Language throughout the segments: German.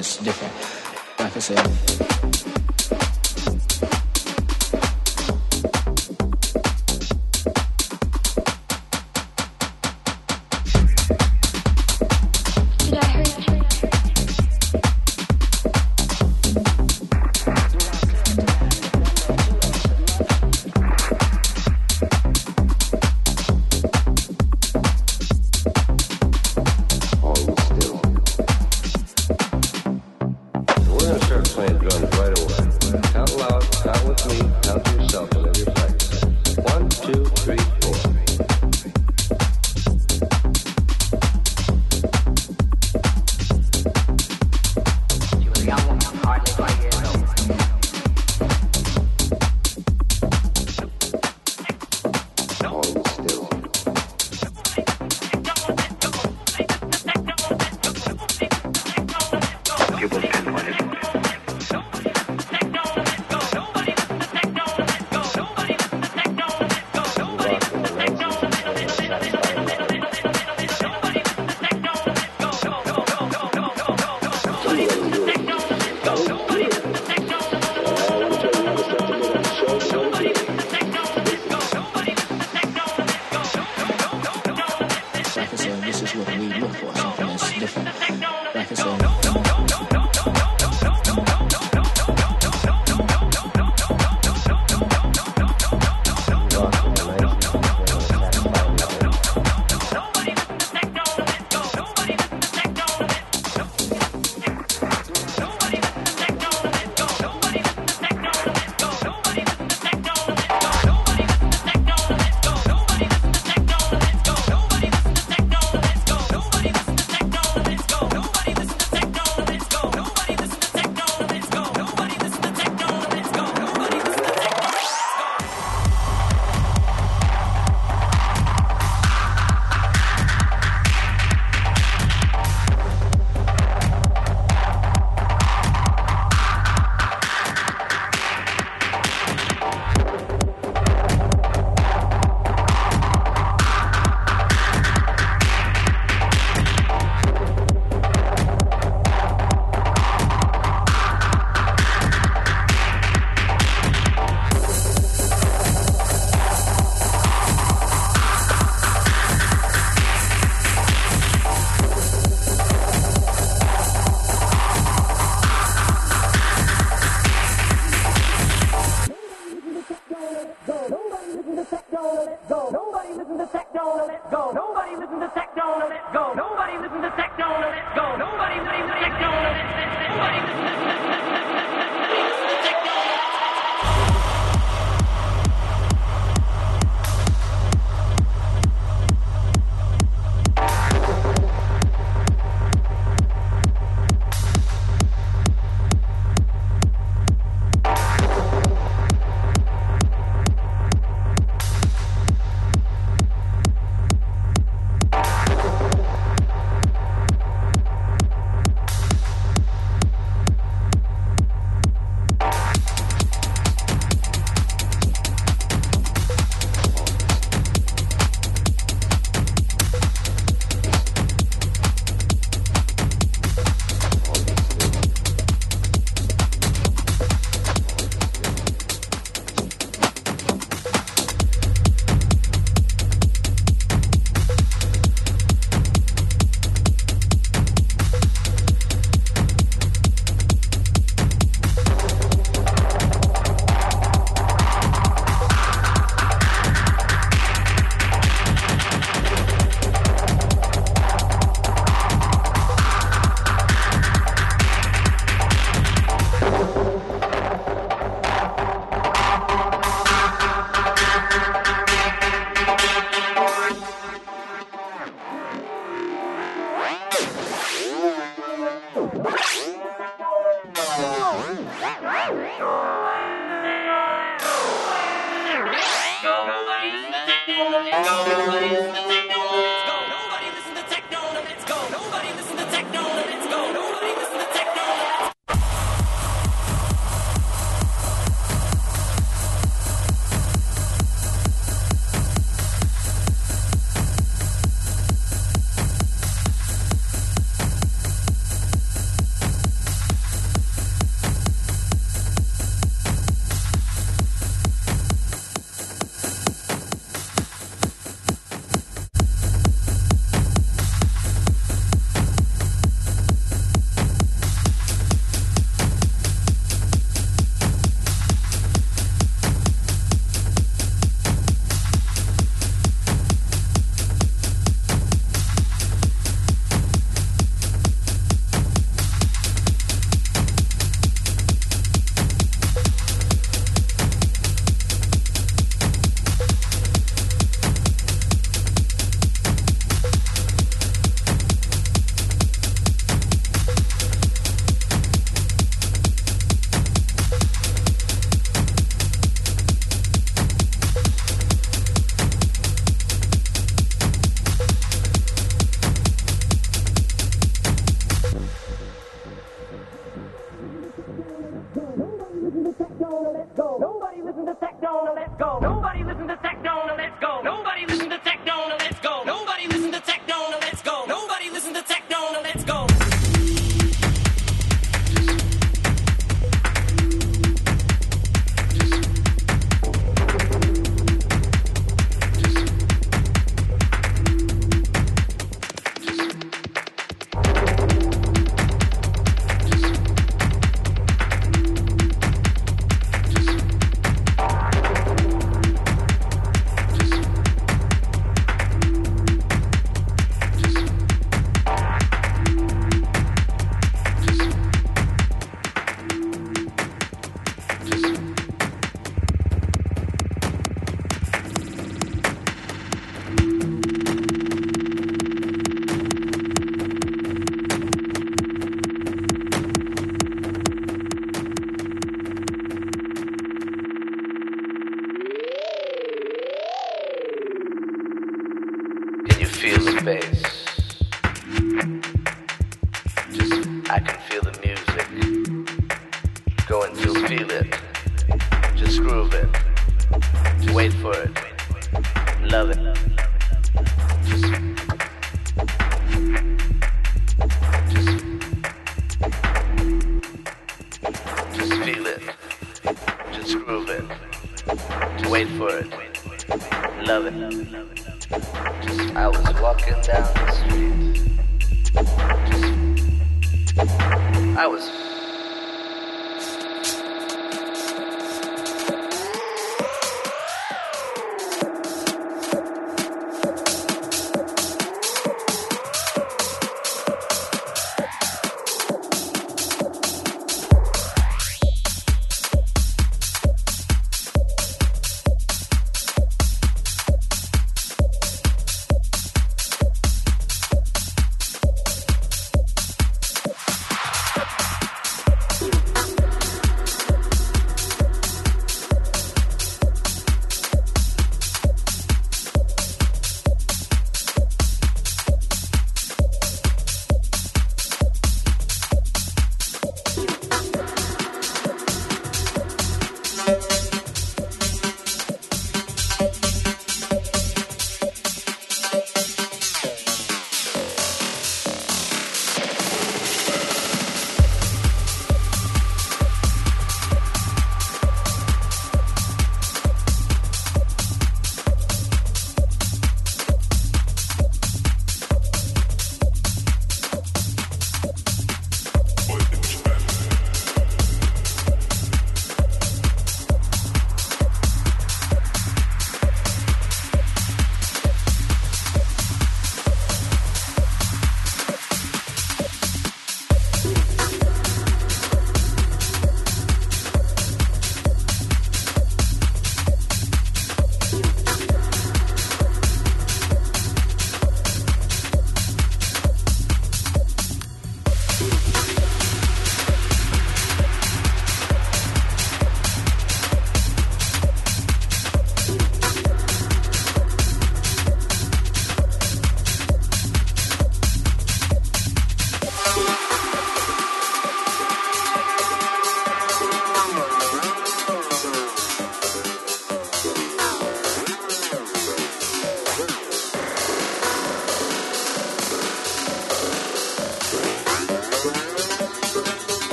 it's different. Like I said.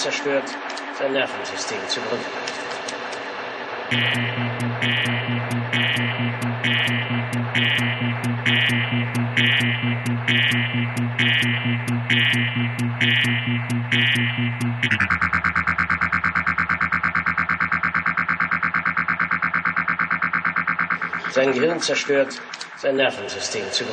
Zerstört, sein Nervensystem zu. Sein Gehirn zerstört, sein Nervensystem zu